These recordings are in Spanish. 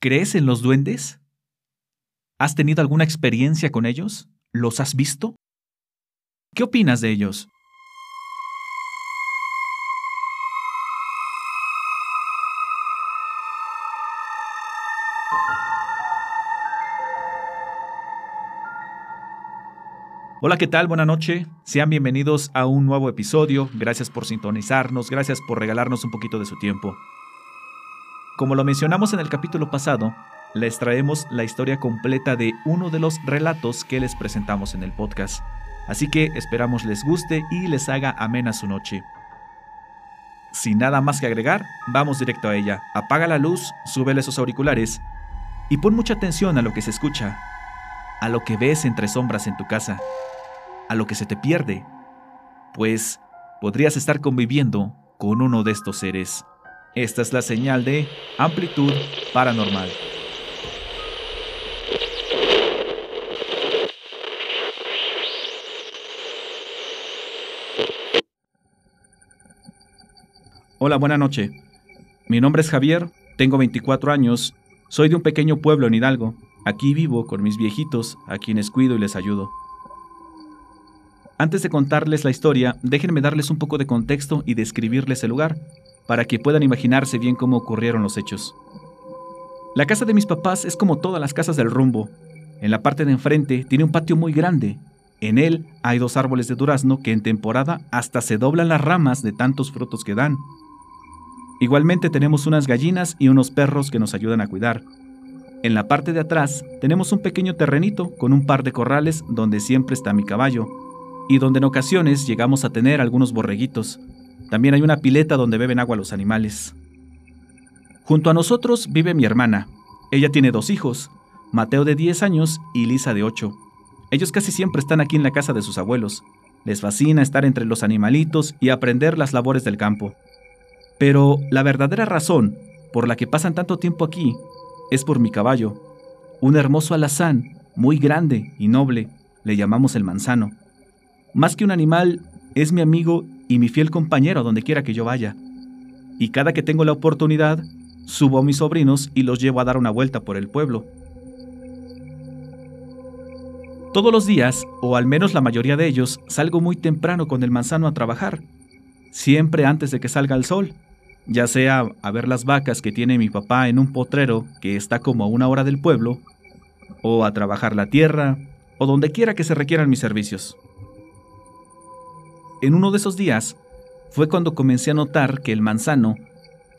¿Crees en los duendes? ¿Has tenido alguna experiencia con ellos? ¿Los has visto? ¿Qué opinas de ellos? Hola, ¿qué tal? Buenas noches. Sean bienvenidos a un nuevo episodio. Gracias por sintonizarnos, gracias por regalarnos un poquito de su tiempo. Como lo mencionamos en el capítulo pasado, les traemos la historia completa de uno de los relatos que les presentamos en el podcast. Así que esperamos les guste y les haga amena su noche. Sin nada más que agregar, vamos directo a ella. Apaga la luz, súbele esos auriculares y pon mucha atención a lo que se escucha, a lo que ves entre sombras en tu casa, a lo que se te pierde, pues podrías estar conviviendo con uno de estos seres. Esta es la señal de amplitud paranormal. Hola, buena noche. Mi nombre es Javier, tengo 24 años, soy de un pequeño pueblo en Hidalgo. Aquí vivo con mis viejitos, a quienes cuido y les ayudo. Antes de contarles la historia, déjenme darles un poco de contexto y describirles el lugar, para que puedan imaginarse bien cómo ocurrieron los hechos. La casa de mis papás es como todas las casas del rumbo. En la parte de enfrente tiene un patio muy grande. En él hay dos árboles de durazno que en temporada hasta se doblan las ramas de tantos frutos que dan. Igualmente tenemos unas gallinas y unos perros que nos ayudan a cuidar. En la parte de atrás tenemos un pequeño terrenito con un par de corrales donde siempre está mi caballo, y donde en ocasiones llegamos a tener algunos borreguitos, también hay una pileta donde beben agua los animales. Junto a nosotros vive mi hermana. Ella tiene dos hijos, Mateo de 10 años y Lisa de 8. Ellos casi siempre están aquí en la casa de sus abuelos. Les fascina estar entre los animalitos y aprender las labores del campo. Pero la verdadera razón por la que pasan tanto tiempo aquí es por mi caballo, un hermoso alazán, muy grande y noble, le llamamos el manzano. Más que un animal, es mi amigo y mi fiel compañero donde quiera que yo vaya. Y cada que tengo la oportunidad, subo a mis sobrinos y los llevo a dar una vuelta por el pueblo. Todos los días, o al menos la mayoría de ellos, salgo muy temprano con el manzano a trabajar, siempre antes de que salga el sol, ya sea a ver las vacas que tiene mi papá en un potrero que está como a una hora del pueblo, o a trabajar la tierra, o donde quiera que se requieran mis servicios. En uno de esos días fue cuando comencé a notar que el manzano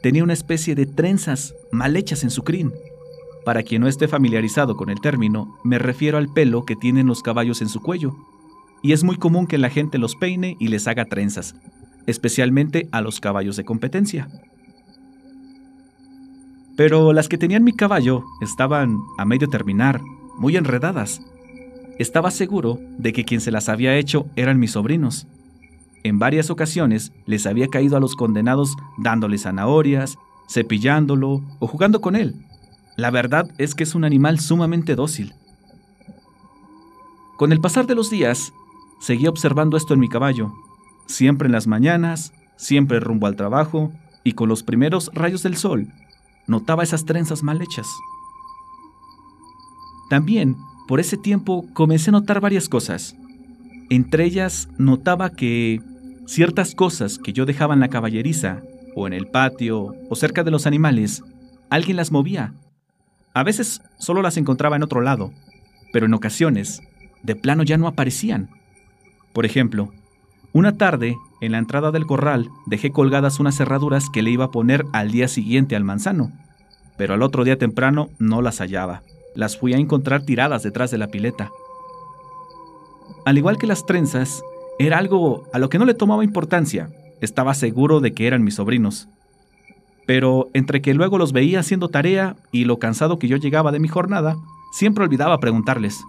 tenía una especie de trenzas mal hechas en su crin. Para quien no esté familiarizado con el término, me refiero al pelo que tienen los caballos en su cuello. Y es muy común que la gente los peine y les haga trenzas, especialmente a los caballos de competencia. Pero las que tenían mi caballo estaban a medio terminar, muy enredadas. Estaba seguro de que quien se las había hecho eran mis sobrinos, en varias ocasiones les había caído a los condenados dándoles zanahorias, cepillándolo o jugando con él. La verdad es que es un animal sumamente dócil. Con el pasar de los días, seguía observando esto en mi caballo, siempre en las mañanas, siempre rumbo al trabajo, y con los primeros rayos del sol, notaba esas trenzas mal hechas. También, por ese tiempo, comencé a notar varias cosas. Entre ellas, notaba que Ciertas cosas que yo dejaba en la caballeriza, o en el patio, o cerca de los animales, alguien las movía. A veces solo las encontraba en otro lado, pero en ocasiones, de plano ya no aparecían. Por ejemplo, una tarde, en la entrada del corral, dejé colgadas unas cerraduras que le iba a poner al día siguiente al manzano, pero al otro día temprano no las hallaba. Las fui a encontrar tiradas detrás de la pileta. Al igual que las trenzas, era algo a lo que no le tomaba importancia. Estaba seguro de que eran mis sobrinos. Pero entre que luego los veía haciendo tarea y lo cansado que yo llegaba de mi jornada, siempre olvidaba preguntarles.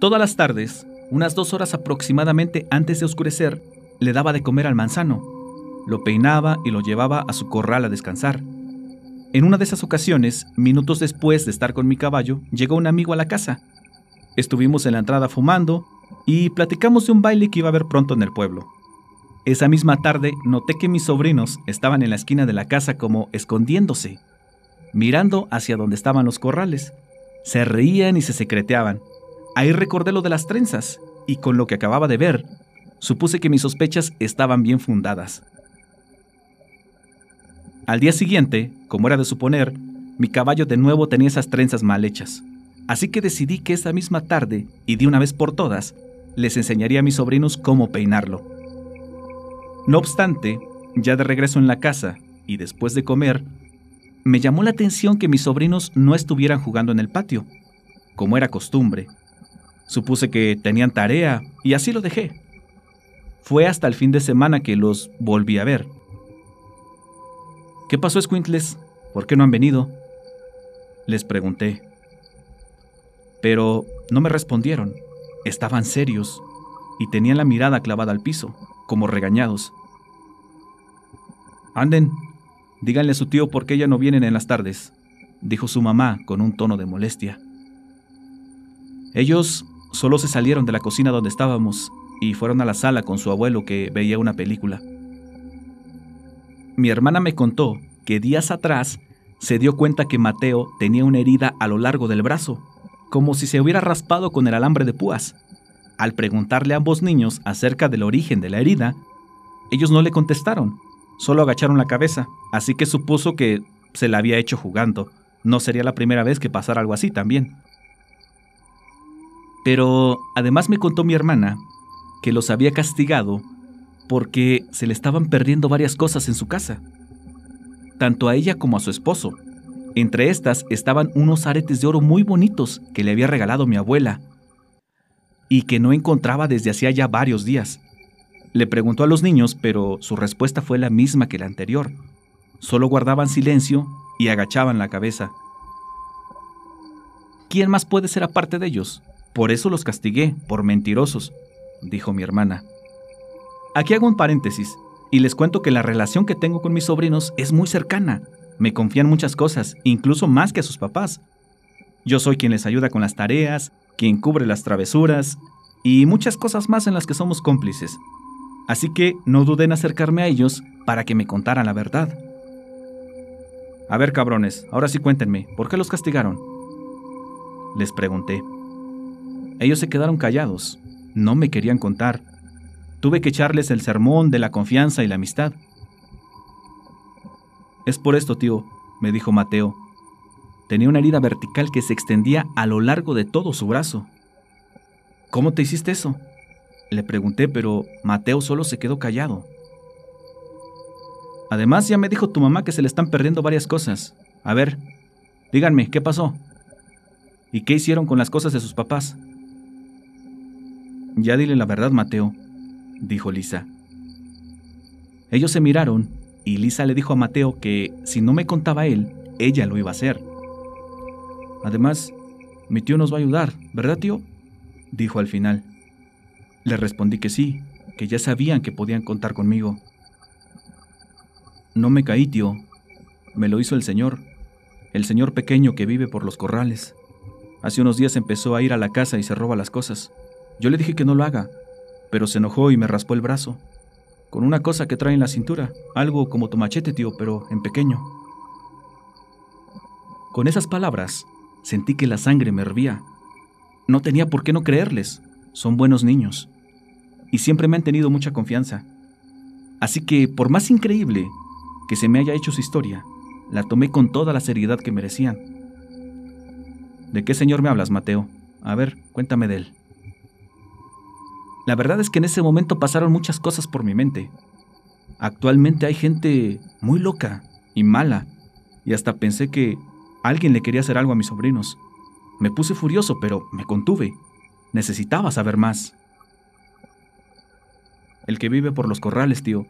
Todas las tardes, unas dos horas aproximadamente antes de oscurecer, le daba de comer al manzano. Lo peinaba y lo llevaba a su corral a descansar. En una de esas ocasiones, minutos después de estar con mi caballo, llegó un amigo a la casa Estuvimos en la entrada fumando y platicamos de un baile que iba a haber pronto en el pueblo. Esa misma tarde noté que mis sobrinos estaban en la esquina de la casa como escondiéndose, mirando hacia donde estaban los corrales. Se reían y se secreteaban. Ahí recordé lo de las trenzas, y con lo que acababa de ver, supuse que mis sospechas estaban bien fundadas. Al día siguiente, como era de suponer, mi caballo de nuevo tenía esas trenzas mal hechas. Así que decidí que esa misma tarde, y de una vez por todas, les enseñaría a mis sobrinos cómo peinarlo. No obstante, ya de regreso en la casa, y después de comer, me llamó la atención que mis sobrinos no estuvieran jugando en el patio, como era costumbre. Supuse que tenían tarea, y así lo dejé. Fue hasta el fin de semana que los volví a ver. ¿Qué pasó, Squintles? ¿Por qué no han venido? Les pregunté. Pero no me respondieron. Estaban serios y tenían la mirada clavada al piso, como regañados. Anden, díganle a su tío por qué ya no vienen en las tardes, dijo su mamá con un tono de molestia. Ellos solo se salieron de la cocina donde estábamos y fueron a la sala con su abuelo que veía una película. Mi hermana me contó que días atrás se dio cuenta que Mateo tenía una herida a lo largo del brazo, como si se hubiera raspado con el alambre de púas. Al preguntarle a ambos niños acerca del origen de la herida, ellos no le contestaron, solo agacharon la cabeza, así que supuso que se la había hecho jugando. No sería la primera vez que pasara algo así también. Pero además me contó mi hermana que los había castigado porque se le estaban perdiendo varias cosas en su casa tanto a ella como a su esposo. Entre estas estaban unos aretes de oro muy bonitos que le había regalado mi abuela y que no encontraba desde hacía ya varios días. Le preguntó a los niños, pero su respuesta fue la misma que la anterior. Solo guardaban silencio y agachaban la cabeza. ¿Quién más puede ser aparte de ellos? Por eso los castigué, por mentirosos, dijo mi hermana. Aquí hago un paréntesis. Y les cuento que la relación que tengo con mis sobrinos es muy cercana. Me confían muchas cosas, incluso más que a sus papás. Yo soy quien les ayuda con las tareas, quien cubre las travesuras y muchas cosas más en las que somos cómplices. Así que no duden en acercarme a ellos para que me contaran la verdad. A ver, cabrones, ahora sí cuéntenme, ¿por qué los castigaron? Les pregunté. Ellos se quedaron callados, no me querían contar. Tuve que echarles el sermón de la confianza y la amistad. Es por esto, tío, me dijo Mateo. Tenía una herida vertical que se extendía a lo largo de todo su brazo. ¿Cómo te hiciste eso? Le pregunté, pero Mateo solo se quedó callado. Además, ya me dijo tu mamá que se le están perdiendo varias cosas. A ver, díganme, ¿qué pasó? ¿Y qué hicieron con las cosas de sus papás? Ya dile la verdad, Mateo, dijo Lisa. Ellos se miraron y Lisa le dijo a Mateo que si no me contaba él, ella lo iba a hacer. Además, mi tío nos va a ayudar, ¿verdad, tío? dijo al final. Le respondí que sí, que ya sabían que podían contar conmigo. No me caí, tío. Me lo hizo el señor, el señor pequeño que vive por los corrales. Hace unos días empezó a ir a la casa y se roba las cosas. Yo le dije que no lo haga, pero se enojó y me raspó el brazo, con una cosa que trae en la cintura, algo como tu machete, tío, pero en pequeño. Con esas palabras, sentí que la sangre me hervía. No tenía por qué no creerles, son buenos niños, y siempre me han tenido mucha confianza. Así que, por más increíble que se me haya hecho su historia, la tomé con toda la seriedad que merecían. ¿De qué señor me hablas, Mateo? A ver, cuéntame de él. La verdad es que en ese momento pasaron muchas cosas por mi mente. Actualmente hay gente muy loca y mala, y hasta pensé que alguien le quería hacer algo a mis sobrinos. Me puse furioso, pero me contuve. Necesitaba saber más. El que vive por los corrales, tío.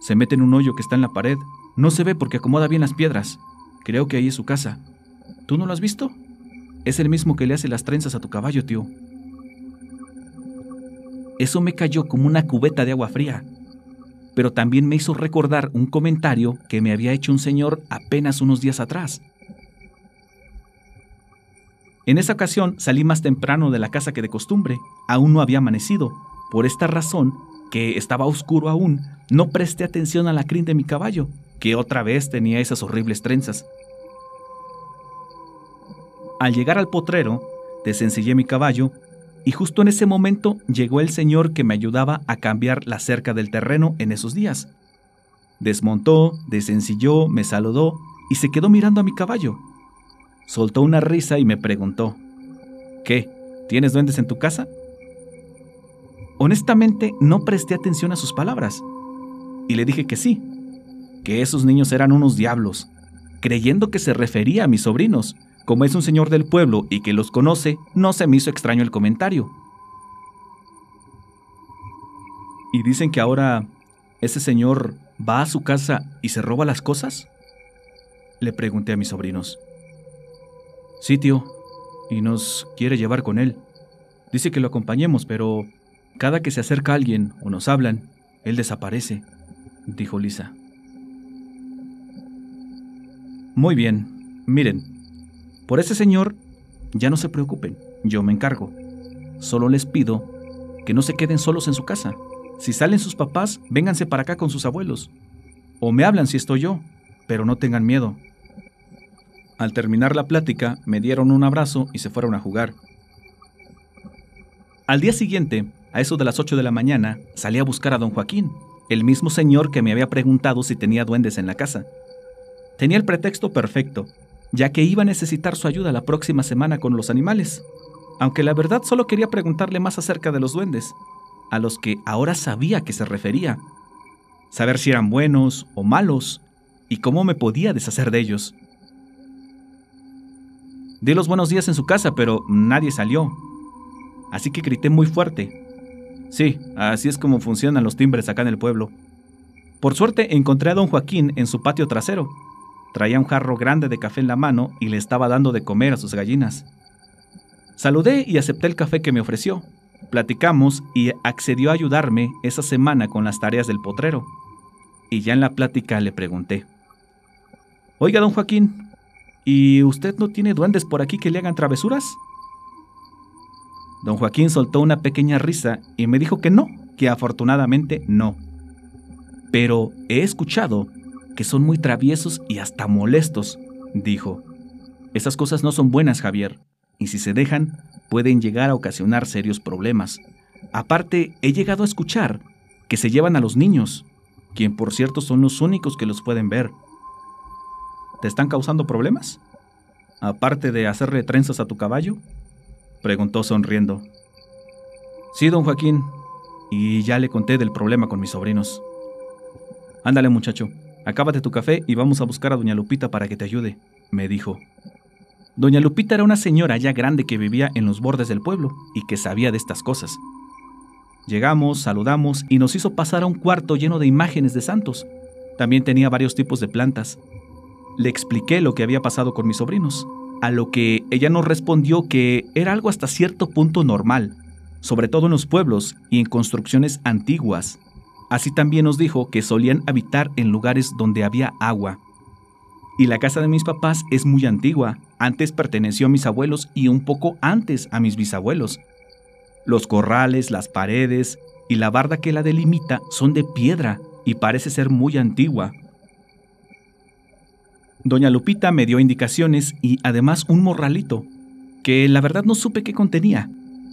Se mete en un hoyo que está en la pared. No se ve porque acomoda bien las piedras. Creo que ahí es su casa. ¿Tú no lo has visto? Es el mismo que le hace las trenzas a tu caballo, tío. Eso me cayó como una cubeta de agua fría, pero también me hizo recordar un comentario que me había hecho un señor apenas unos días atrás. En esa ocasión salí más temprano de la casa que de costumbre, aún no había amanecido. Por esta razón, que estaba oscuro aún, no presté atención a la crin de mi caballo, que otra vez tenía esas horribles trenzas. Al llegar al potrero, desencillé mi caballo y justo en ese momento llegó el señor que me ayudaba a cambiar la cerca del terreno en esos días. Desmontó, desencilló, me saludó y se quedó mirando a mi caballo. Soltó una risa y me preguntó, ¿Qué? ¿Tienes duendes en tu casa? Honestamente, no presté atención a sus palabras. Y le dije que sí, que esos niños eran unos diablos, creyendo que se refería a mis sobrinos. Como es un señor del pueblo y que los conoce, no se me hizo extraño el comentario. ¿Y dicen que ahora ese señor va a su casa y se roba las cosas? Le pregunté a mis sobrinos. Sí, tío, y nos quiere llevar con él. Dice que lo acompañemos, pero cada que se acerca alguien o nos hablan, él desaparece, dijo Lisa. Muy bien, miren, por ese señor ya no se preocupen, yo me encargo. Solo les pido que no se queden solos en su casa. Si salen sus papás, vénganse para acá con sus abuelos. O me hablan si estoy yo, pero no tengan miedo. Al terminar la plática, me dieron un abrazo y se fueron a jugar. Al día siguiente, a eso de las 8 de la mañana, salí a buscar a don Joaquín, el mismo señor que me había preguntado si tenía duendes en la casa. Tenía el pretexto perfecto, ya que iba a necesitar su ayuda la próxima semana con los animales, aunque la verdad solo quería preguntarle más acerca de los duendes, a los que ahora sabía que se refería, saber si eran buenos o malos, y cómo me podía deshacer de ellos. Di los buenos días en su casa, pero nadie salió, así que grité muy fuerte, Sí, así es como funcionan los timbres acá en el pueblo. Por suerte encontré a don Joaquín en su patio trasero. Traía un jarro grande de café en la mano y le estaba dando de comer a sus gallinas. Saludé y acepté el café que me ofreció. Platicamos y accedió a ayudarme esa semana con las tareas del potrero. Y ya en la plática le pregunté. Oiga, don Joaquín, ¿y usted no tiene duendes por aquí que le hagan travesuras? Don Joaquín soltó una pequeña risa y me dijo que no, que afortunadamente no. Pero he escuchado que son muy traviesos y hasta molestos, dijo. Esas cosas no son buenas, Javier, y si se dejan, pueden llegar a ocasionar serios problemas. Aparte, he llegado a escuchar que se llevan a los niños, quien por cierto son los únicos que los pueden ver. ¿Te están causando problemas? Aparte de hacerle trenzas a tu caballo, Preguntó sonriendo. Sí, don Joaquín. Y ya le conté del problema con mis sobrinos. Ándale, muchacho. Acábate tu café y vamos a buscar a doña Lupita para que te ayude, me dijo. Doña Lupita era una señora ya grande que vivía en los bordes del pueblo y que sabía de estas cosas. Llegamos, saludamos y nos hizo pasar a un cuarto lleno de imágenes de santos. También tenía varios tipos de plantas. Le expliqué lo que había pasado con mis sobrinos a lo que ella nos respondió que era algo hasta cierto punto normal, sobre todo en los pueblos y en construcciones antiguas. Así también nos dijo que solían habitar en lugares donde había agua. Y la casa de mis papás es muy antigua, antes perteneció a mis abuelos y un poco antes a mis bisabuelos. Los corrales, las paredes y la barda que la delimita son de piedra y parece ser muy antigua. Doña Lupita me dio indicaciones y además un morralito, que la verdad no supe qué contenía,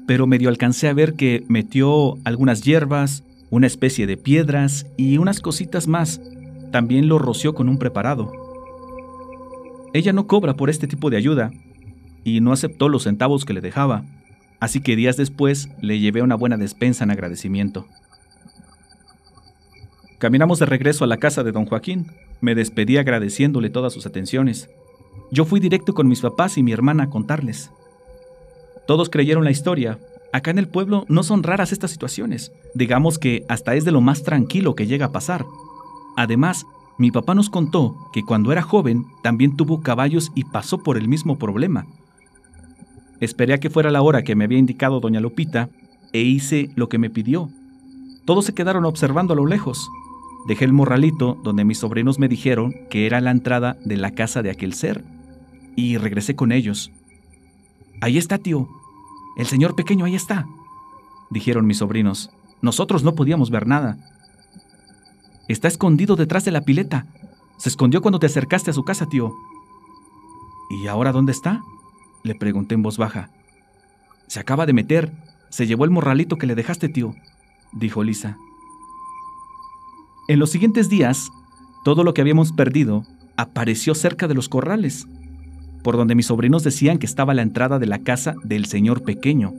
pero medio alcancé a ver que metió algunas hierbas, una especie de piedras y unas cositas más. También lo roció con un preparado. Ella no cobra por este tipo de ayuda y no aceptó los centavos que le dejaba, así que días después le llevé una buena despensa en agradecimiento. Caminamos de regreso a la casa de don Joaquín, me despedí agradeciéndole todas sus atenciones. Yo fui directo con mis papás y mi hermana a contarles. Todos creyeron la historia. Acá en el pueblo no son raras estas situaciones. Digamos que hasta es de lo más tranquilo que llega a pasar. Además, mi papá nos contó que cuando era joven también tuvo caballos y pasó por el mismo problema. Esperé a que fuera la hora que me había indicado doña Lupita e hice lo que me pidió. Todos se quedaron observando a lo lejos. Dejé el morralito donde mis sobrinos me dijeron que era la entrada de la casa de aquel ser, y regresé con ellos. Ahí está, tío. El señor pequeño ahí está, dijeron mis sobrinos. Nosotros no podíamos ver nada. Está escondido detrás de la pileta. Se escondió cuando te acercaste a su casa, tío. ¿Y ahora dónde está? Le pregunté en voz baja. Se acaba de meter. Se llevó el morralito que le dejaste, tío, dijo Lisa. En los siguientes días, todo lo que habíamos perdido apareció cerca de los corrales, por donde mis sobrinos decían que estaba la entrada de la casa del señor pequeño,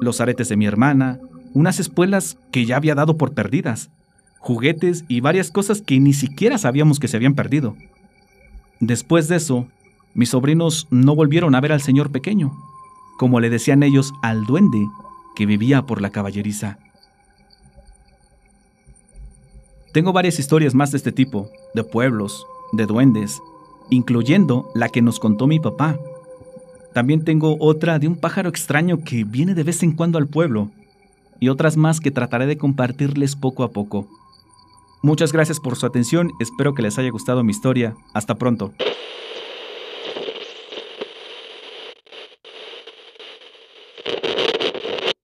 los aretes de mi hermana, unas espuelas que ya había dado por perdidas, juguetes y varias cosas que ni siquiera sabíamos que se habían perdido. Después de eso, mis sobrinos no volvieron a ver al señor pequeño, como le decían ellos al duende que vivía por la caballeriza. Tengo varias historias más de este tipo, de pueblos, de duendes, incluyendo la que nos contó mi papá. También tengo otra de un pájaro extraño que viene de vez en cuando al pueblo, y otras más que trataré de compartirles poco a poco. Muchas gracias por su atención, espero que les haya gustado mi historia. Hasta pronto.